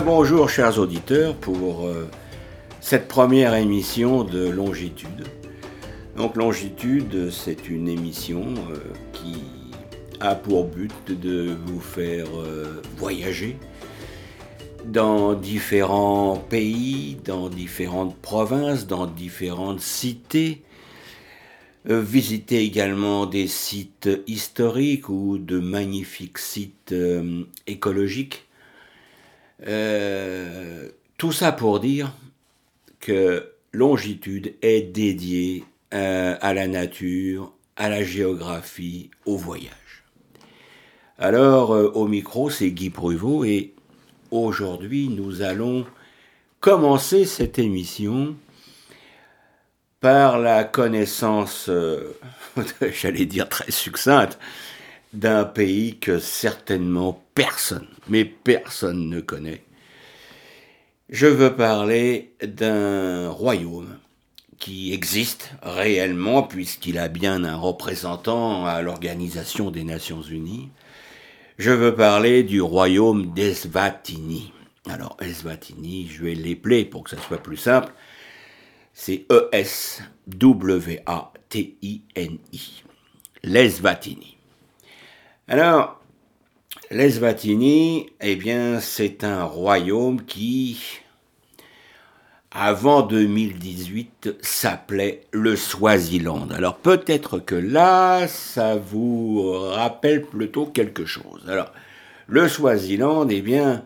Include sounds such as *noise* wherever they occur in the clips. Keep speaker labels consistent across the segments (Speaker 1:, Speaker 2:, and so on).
Speaker 1: Bonjour chers auditeurs pour euh, cette première émission de Longitude. Donc Longitude, c'est une émission euh, qui a pour but de vous faire euh, voyager dans différents pays, dans différentes provinces, dans différentes cités, visiter également des sites historiques ou de magnifiques sites écologiques euh, tout ça pour dire que Longitude est dédiée euh, à la nature, à la géographie, au voyage. Alors, euh, au micro, c'est Guy Pruvot et aujourd'hui, nous allons commencer cette émission par la connaissance, *laughs* j'allais dire très succincte, d'un pays que certainement personne, mais personne ne connaît. Je veux parler d'un royaume qui existe réellement puisqu'il a bien un représentant à l'Organisation des Nations Unies. Je veux parler du royaume d'Eswatini. Alors Eswatini, je vais l'épeler pour que ça soit plus simple. C'est E-S-W-A-T-I-N-I. L'Eswatini. Alors, l'Eswatini, eh bien, c'est un royaume qui, avant 2018, s'appelait le Swaziland. Alors, peut-être que là, ça vous rappelle plutôt quelque chose. Alors, le Swaziland, eh bien,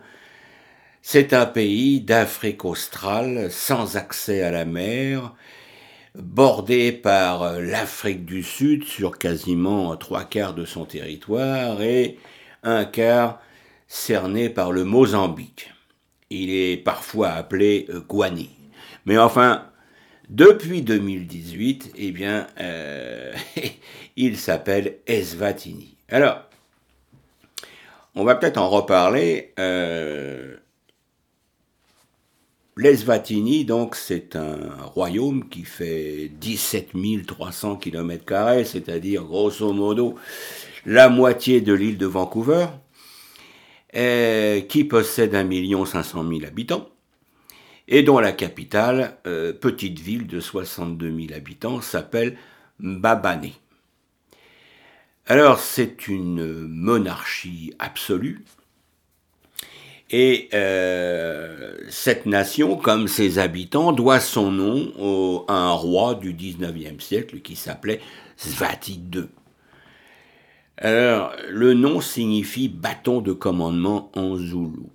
Speaker 1: c'est un pays d'Afrique australe sans accès à la mer, bordé par euh, l'Afrique du Sud sur quasiment trois quarts de son territoire et un quart cerné par le Mozambique. Il est parfois appelé euh, Guani. Mais enfin, depuis 2018, eh bien, euh, *laughs* il s'appelle Eswatini. Alors, on va peut-être en reparler. L'Eswatini, donc, c'est un royaume qui fait 17 300 km, c'est-à-dire grosso modo la moitié de l'île de Vancouver, qui possède 1 500 000 habitants, et dont la capitale, euh, petite ville de 62 000 habitants, s'appelle Mbabane. Alors, c'est une monarchie absolue, et euh, cette nation, comme ses habitants, doit son nom à un roi du XIXe siècle qui s'appelait Svati II. Alors, le nom signifie bâton de commandement en zoulou.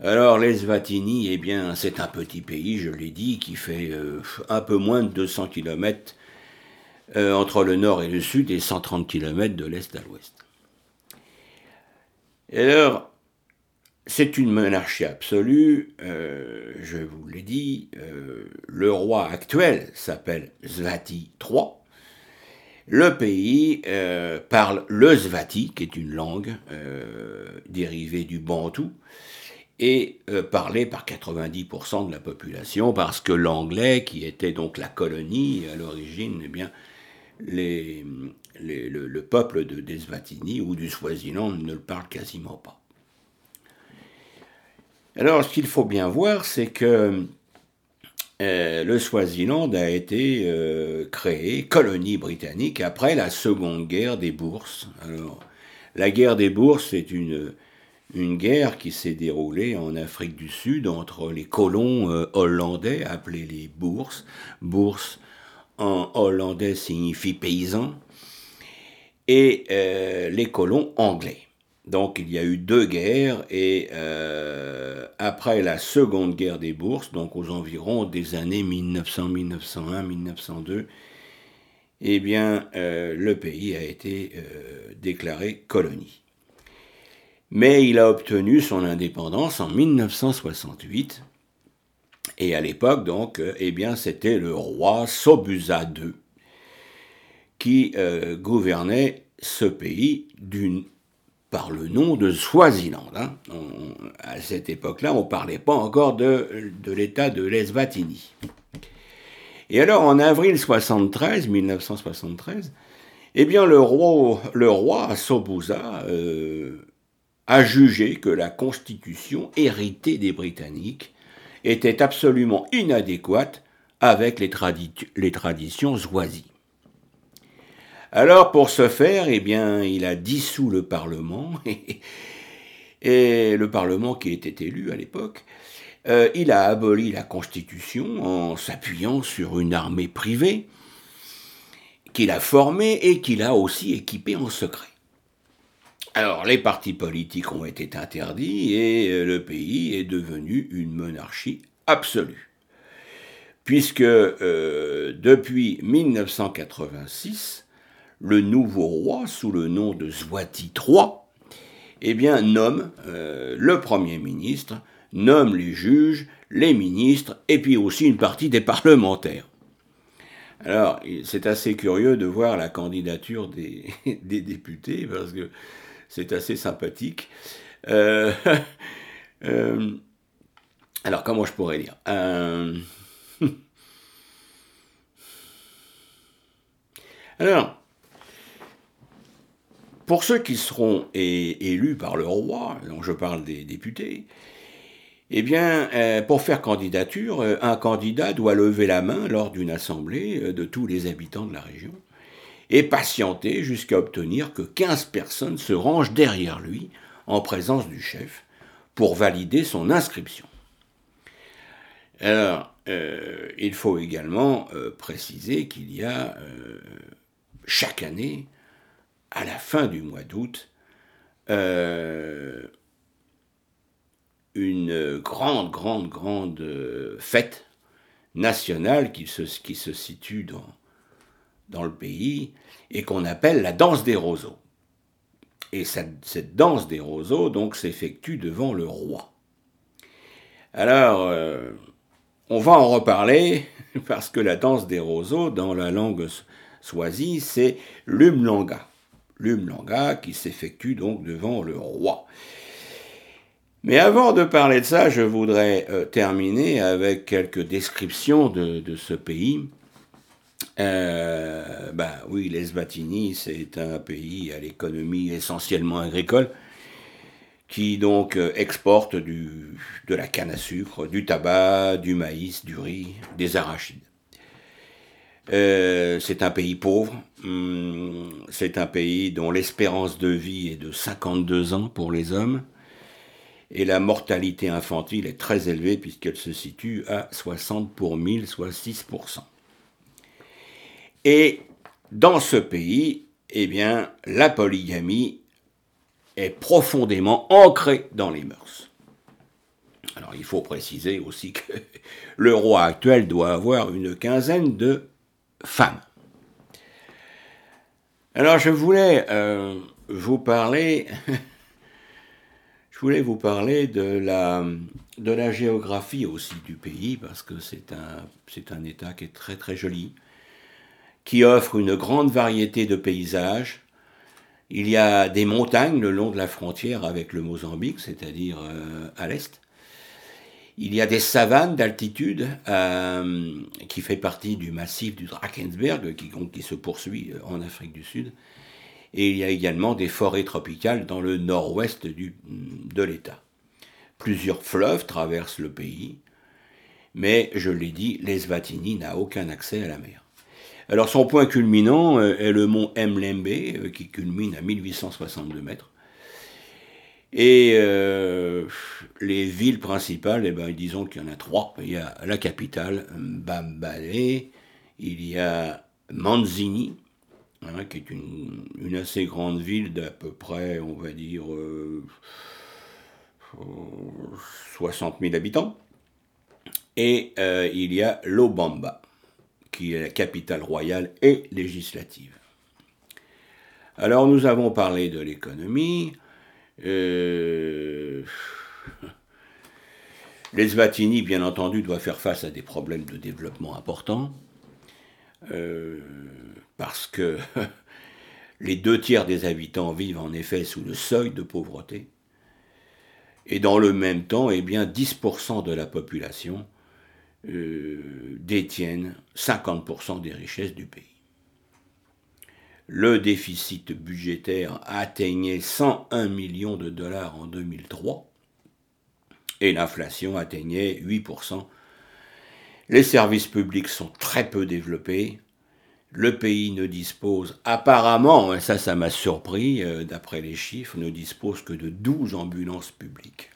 Speaker 1: Alors, les Svatini, eh bien, c'est un petit pays, je l'ai dit, qui fait euh, un peu moins de 200 km euh, entre le nord et le sud et 130 km de l'est à l'ouest. Alors, c'est une monarchie absolue, euh, je vous l'ai dit, euh, le roi actuel s'appelle Svati III. Le pays euh, parle le Svati, qui est une langue dérivée du bantou, et parlée par 90% de la population, parce que l'anglais, qui était donc la colonie à l'origine, eh bien, le, le, peuple de, des Svatini ou du Swaziland ne le parle quasiment pas. Alors, ce qu'il faut bien voir, c'est que euh, le Swaziland a été euh, créé, colonie britannique, après la Seconde Guerre des Bourses. Alors, la guerre des Bourses est une, guerre qui s'est déroulée en Afrique du Sud entre les colons euh, hollandais, appelés les Bourses. Bourse en hollandais signifie paysan, et les colons anglais. Donc il y a eu deux guerres et euh, après la seconde guerre des bourses, donc aux environs des années 1900, 1901, 1902, eh bien euh, le pays a été euh, déclaré colonie. Mais il a obtenu son indépendance en 1968 et à l'époque donc, eh bien c'était le roi Sobuza II qui gouvernait ce pays d'une par le nom de Swaziland. Hein. à cette époque-là, on ne parlait pas encore de, l'État de l'Eswatini. Et alors, en avril 73, 1973, eh bien, le roi, le roi Sobuza euh, a jugé que la constitution héritée des Britanniques était absolument inadéquate avec les, les traditions oisies. Alors pour ce faire, eh bien, il a dissous le Parlement, *laughs* et, le Parlement qui était élu à l'époque, euh, il a aboli la Constitution en s'appuyant sur une armée privée qu'il a formée et qu'il a aussi équipée en secret. Alors les partis politiques ont été interdits et le pays est devenu une monarchie absolue. Puisque euh, depuis 1986, le nouveau roi, sous le nom de Zwati III, eh bien, nomme euh, le Premier ministre, nomme les juges, les ministres, et puis aussi une partie des parlementaires. Alors, c'est assez curieux de voir la candidature des, *laughs* députés, parce que c'est assez sympathique. Euh, *laughs* euh, alors, comment je pourrais dire *laughs* Alors, pour ceux qui seront élus par le roi, dont je parle des députés, eh bien, euh, pour faire candidature, euh, un candidat doit lever la main lors d'une assemblée euh, de tous les habitants de la région et patienter jusqu'à obtenir que 15 personnes se rangent derrière lui en présence du chef pour valider son inscription. Alors, il faut également préciser qu'il y a chaque année à la fin du mois d'août euh, une grande, grande, grande euh, fête nationale qui se, situe dans, le pays et qu'on appelle la danse des roseaux. Et cette, cette danse des roseaux, donc, s'effectue devant le roi. Alors, euh, on va en reparler, *laughs* parce que la danse des roseaux, dans la langue swazi, c'est l'umlanga l'Umlanga, qui s'effectue donc devant le roi. Mais avant de parler de ça, je voudrais euh, terminer avec quelques descriptions de, ce pays. Euh, ben oui, l'Eswatini, c'est un pays à l'économie essentiellement agricole, qui donc euh, exporte du, de la canne à sucre, du tabac, du maïs, du riz, des arachides. Euh, c'est un pays pauvre. Hum, c'est un pays dont l'espérance de vie est de 52 ans pour les hommes. Et la mortalité infantile est très élevée puisqu'elle se situe à 60 pour 1000, soit 6%. Et dans ce pays, eh bien, la polygamie est profondément ancrée dans les mœurs. Alors il faut préciser aussi que *laughs* le roi actuel doit avoir une quinzaine de femme. Alors je voulais euh, vous parler, *laughs* je voulais vous parler de la, de la géographie aussi du pays parce que c'est un, un État qui est très très joli, qui offre une grande variété de paysages. Il y a des montagnes le long de la frontière avec le Mozambique, c'est-à-dire euh, à l'est. Il y a des savanes d'altitude euh, qui fait partie du massif du Drakensberg qui, se poursuit euh, en Afrique du Sud. Et il y a également des forêts tropicales dans le nord-ouest de l'État. Plusieurs fleuves traversent le pays, mais je l'ai dit, l'Eswatini n'a aucun accès à la mer. Alors son point culminant euh, est le mont Mlembe, qui culmine à 1862 mètres. Et euh, les villes principales, eh ben, disons qu'il y en a trois. Il y a la capitale, Mbambane, il y a Manzini, hein, qui est une, assez grande ville d'à peu près, on va dire, 60 euh, 000 habitants. Et euh, il y a Lobamba, qui est la capitale royale et législative. Alors nous avons parlé de l'économie, euh... *laughs* Les bien entendu, doivent faire face à des problèmes de développement importants, euh, parce que *laughs* les deux tiers des habitants vivent en effet sous le seuil de pauvreté, et dans le même temps, eh bien, 10% de la population euh, détiennent 50% des richesses du pays. Le déficit budgétaire atteignait 101 millions de dollars en 2003 et l'inflation atteignait 8%. Les services publics sont très peu développés. Le pays ne dispose apparemment, et ça ça m'a surpris, euh, d'après les chiffres, ne dispose que de 12 ambulances publiques.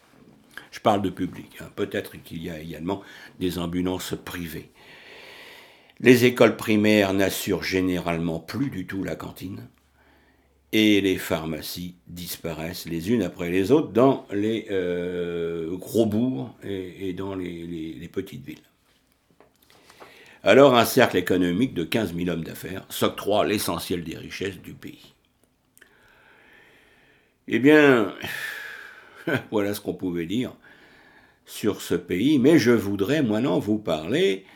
Speaker 1: Je parle de public, hein. peut-être qu'il y a également des ambulances privées. Les écoles primaires n'assurent généralement plus du tout la cantine et les pharmacies disparaissent les unes après les autres dans les euh, gros bourgs et, dans les, petites villes. Alors un cercle économique de 15 000 hommes d'affaires s'octroie l'essentiel des richesses du pays. Eh bien, *laughs* voilà ce qu'on pouvait dire sur ce pays, mais je voudrais maintenant vous parler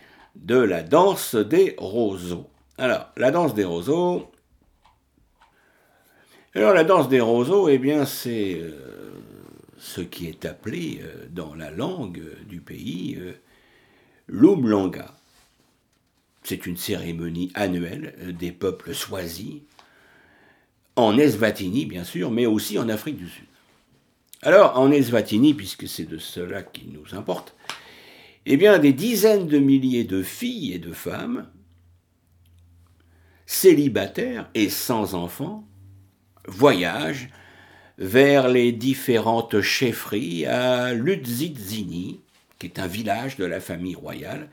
Speaker 1: de la danse des roseaux. Alors, la danse des roseaux. Alors, la danse des roseaux, eh bien, c'est euh, ce qui est appelé euh, dans la langue du pays euh, l'Umlanga. C'est une cérémonie annuelle des peuples choisis, en Eswatini, bien sûr, mais aussi en Afrique du Sud. Alors, en Eswatini, puisque c'est de cela qui nous importe, eh bien, des dizaines de milliers de filles et de femmes, célibataires et sans enfants, voyagent vers les différentes chefferies à Ludzitzini, qui est un village de la famille royale,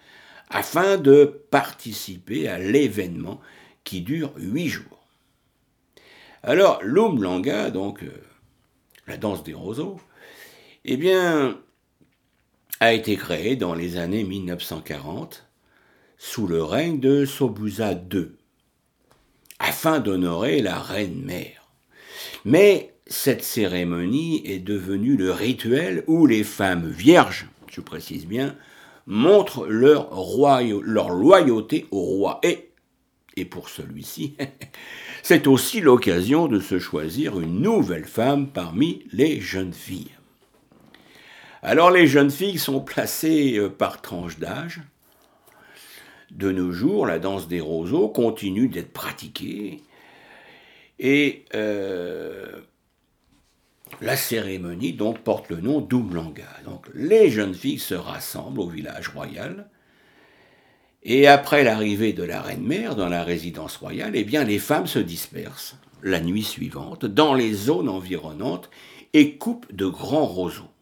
Speaker 1: afin de participer à l'événement qui dure huit jours. Alors, l'Umlanga, donc euh, la danse des roseaux, eh bien, a été créé dans les années 1940 sous le règne de Sobusa II, afin d'honorer la reine-mère. Mais cette cérémonie est devenue le rituel où les femmes vierges, je précise bien, montrent leur, leur loyauté au roi. Et, et pour celui-ci, *laughs* c'est aussi l'occasion de se choisir une nouvelle femme parmi les jeunes filles. Alors les jeunes filles sont placées euh, par tranche d'âge. De nos jours, la danse des roseaux continue d'être pratiquée et euh, la cérémonie porte le nom d'Umlanga. Donc les jeunes filles se rassemblent au village royal et après l'arrivée de la reine-mère dans la résidence royale, eh bien les femmes se dispersent la nuit suivante dans les zones environnantes et coupent de grands roseaux.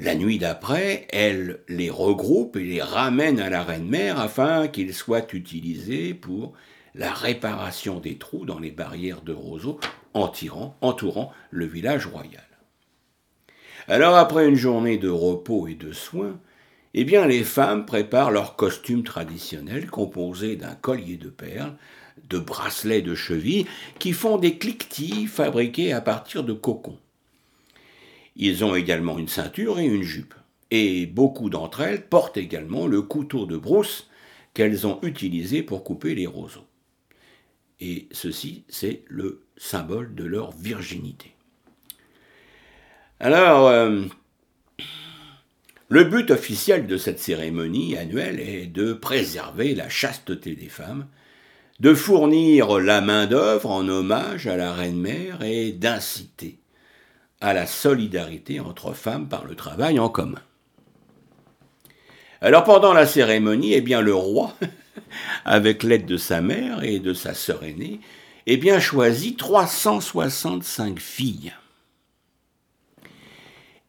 Speaker 1: La nuit d'après, elle les regroupe et les ramène à la reine-mère afin qu'ils soient utilisés pour la réparation des trous dans les barrières de roseaux entourant le village royal. Alors après une journée de repos et de soins, eh bien les femmes préparent leur costume traditionnel composé d'un collier de perles, de bracelets de cheville qui font des cliquetis fabriqués à partir de cocons. Ils ont également une ceinture et une jupe. Et beaucoup d'entre elles portent également le couteau de brousse qu'elles ont utilisé pour couper les roseaux. Et ceci, c'est le symbole de leur virginité. Alors, euh, le but officiel de cette cérémonie annuelle est de préserver la chasteté des femmes, de fournir la main-d'œuvre en hommage à la reine-mère et d'inciter à la solidarité entre femmes par le travail en commun. Alors pendant la cérémonie, eh bien le roi, *laughs* avec l'aide de sa mère et de sa sœur aînée, eh bien choisit 365 filles.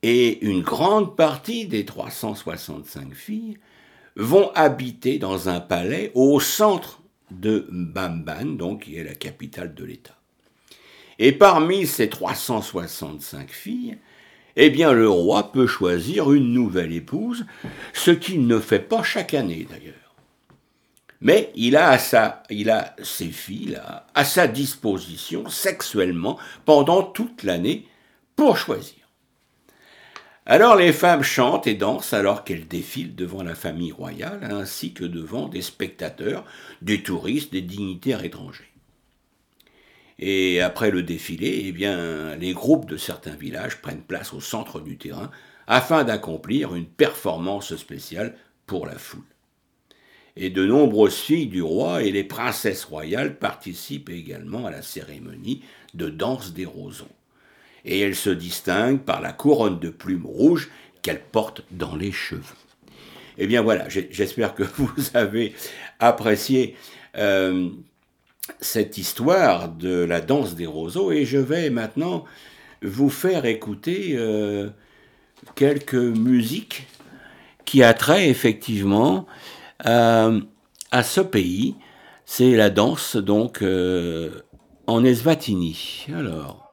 Speaker 1: Et une grande partie des 365 filles vont habiter dans un palais au centre de Bamban, donc qui est la capitale de l'État. Et parmi ces 365 filles, eh bien le roi peut choisir une nouvelle épouse, ce qu'il ne fait pas chaque année d'ailleurs. Mais il a, ces filles à sa disposition sexuellement pendant toute l'année pour choisir. Alors les femmes chantent et dansent alors qu'elles défilent devant la famille royale ainsi que devant des spectateurs, des touristes, des dignitaires étrangers. Et après le défilé, eh bien, les groupes de certains villages prennent place au centre du terrain afin d'accomplir une performance spéciale pour la foule. Et de nombreuses filles du roi et les princesses royales participent également à la cérémonie de danse des roseaux. Et elles se distinguent par la couronne de plumes rouges qu'elles portent dans les cheveux. Eh bien voilà, j'espère que *laughs* vous avez apprécié euh, cette histoire de la danse des roseaux et je vais maintenant vous faire écouter euh, quelques musiques qui a trait effectivement euh, à ce pays. C'est la danse donc en Eswatini. Alors.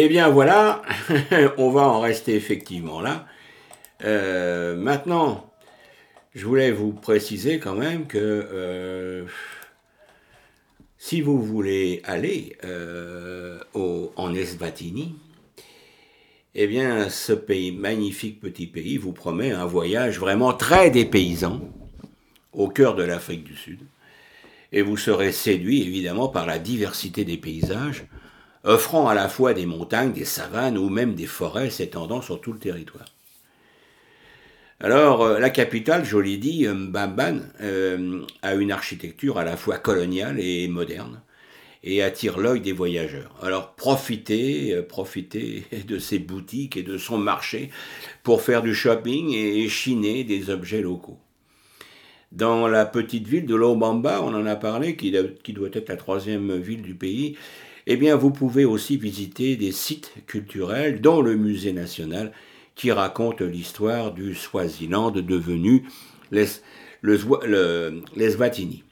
Speaker 1: Eh bien voilà, *laughs* on va en rester effectivement là. Euh, maintenant, je voulais vous préciser quand même que euh, si vous voulez aller euh, en Eswatini, eh bien ce magnifique petit pays, vous promet un voyage vraiment très dépaysant au cœur de l'Afrique du Sud. Et vous serez séduit évidemment par la diversité des paysages offrant à la fois des montagnes, des savanes ou même des forêts s'étendant sur tout le territoire. Alors, euh, la capitale, je l'ai dit, euh, Mbamban, euh, a une architecture à la fois coloniale et moderne et attire l'œil des voyageurs. Alors, profitez, profitez *laughs* de ses boutiques et de son marché pour faire du shopping et chiner des objets locaux. Dans la petite ville de Lobamba, on en a parlé, qui doit être la troisième ville du pays, eh bien vous pouvez aussi visiter des sites culturels, dont le Musée national, qui raconte l'histoire du Swaziland devenu l'Eswatini.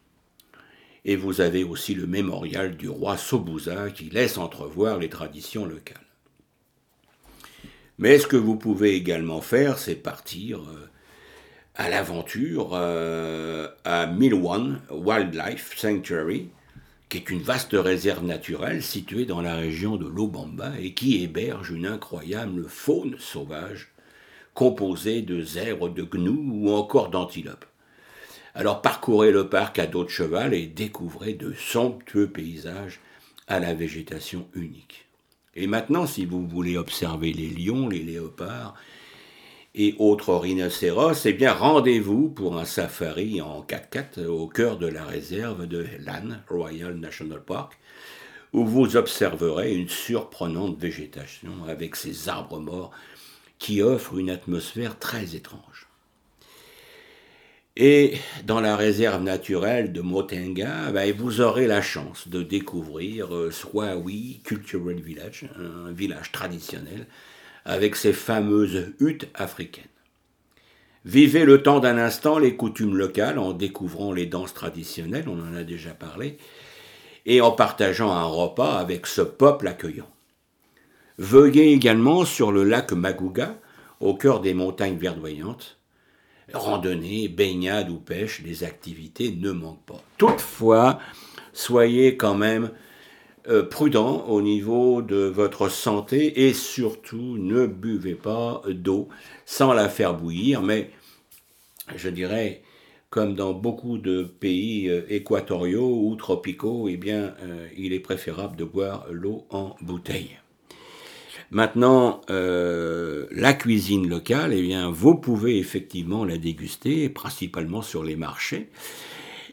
Speaker 1: Et vous avez aussi le mémorial du roi Sobuza qui laisse entrevoir les traditions locales. Mais ce que vous pouvez également faire, c'est partir euh, à l'aventure euh, à Milwan Wildlife Sanctuary, qui est une vaste réserve naturelle située dans la région de l'Obamba et qui héberge une incroyable faune sauvage composée de zèbres, de gnous ou encore d'antilopes. Alors parcourez le parc à dos de cheval et découvrez de somptueux paysages à la végétation unique. Et maintenant, si vous voulez observer les lions, les léopards et autres rhinocéros, eh bien rendez-vous pour un safari en 4x4 au cœur de la réserve de Lan Royal National Park, où vous observerez une surprenante végétation avec ses arbres morts qui offrent une atmosphère très étrange. Et dans la réserve naturelle de Motenga, ben, vous aurez la chance de découvrir euh, Swawi Cultural Village, un village traditionnel avec ses fameuses huttes africaines. Vivez le temps d'un instant les coutumes locales en découvrant les danses traditionnelles, on en a déjà parlé, et en partageant un repas avec ce peuple accueillant. Veuillez également sur le lac Magouga, au cœur des montagnes verdoyantes. Randonnée, baignade ou pêche, les activités ne manquent pas. Toutefois, soyez quand même prudent au niveau de votre santé et surtout ne buvez pas d'eau sans la faire bouillir, mais je dirais comme dans beaucoup de pays euh, équatoriaux ou tropicaux, eh bien, euh, il est préférable de boire l'eau en bouteille. Maintenant, euh, la cuisine locale, eh bien, vous pouvez effectivement la déguster, principalement sur les marchés.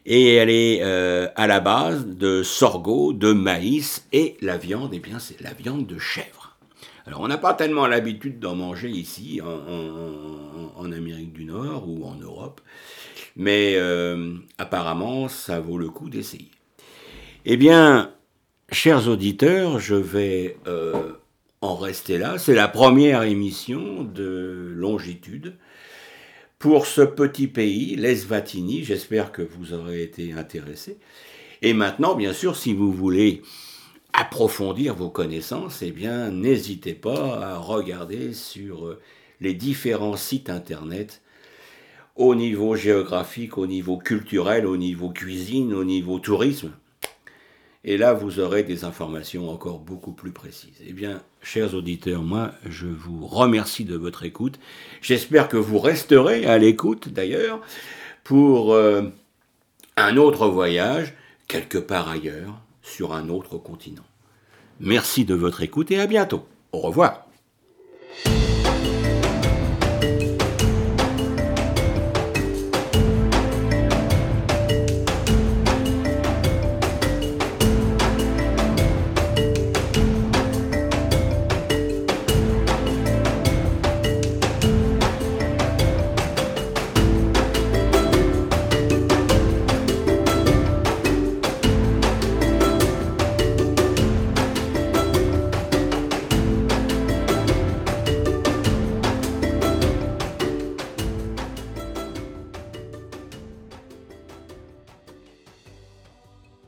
Speaker 1: Et elle est euh, à la base de sorgho, de maïs, et la viande, eh bien, c'est la viande de chèvre. Alors, on n'a pas tellement l'habitude d'en manger ici, en, Amérique du Nord ou en Europe, mais euh, apparemment, ça vaut le coup d'essayer. Eh bien, chers auditeurs, je vais en rester là. C'est la première émission de Longitude pour ce petit pays, l'Eswatini. J'espère que vous aurez été intéressés. Et maintenant, bien sûr, si vous voulez approfondir vos connaissances, eh bien, n'hésitez pas à regarder sur euh, les différents sites internet au niveau géographique, au niveau culturel, au niveau cuisine, au niveau tourisme. Et là, vous aurez des informations encore beaucoup plus précises. Eh bien, chers auditeurs, moi, je vous remercie de votre écoute. J'espère que vous resterez à l'écoute, d'ailleurs, pour euh, un autre voyage, quelque part ailleurs, sur un autre continent. Merci de votre écoute et à bientôt. Au revoir.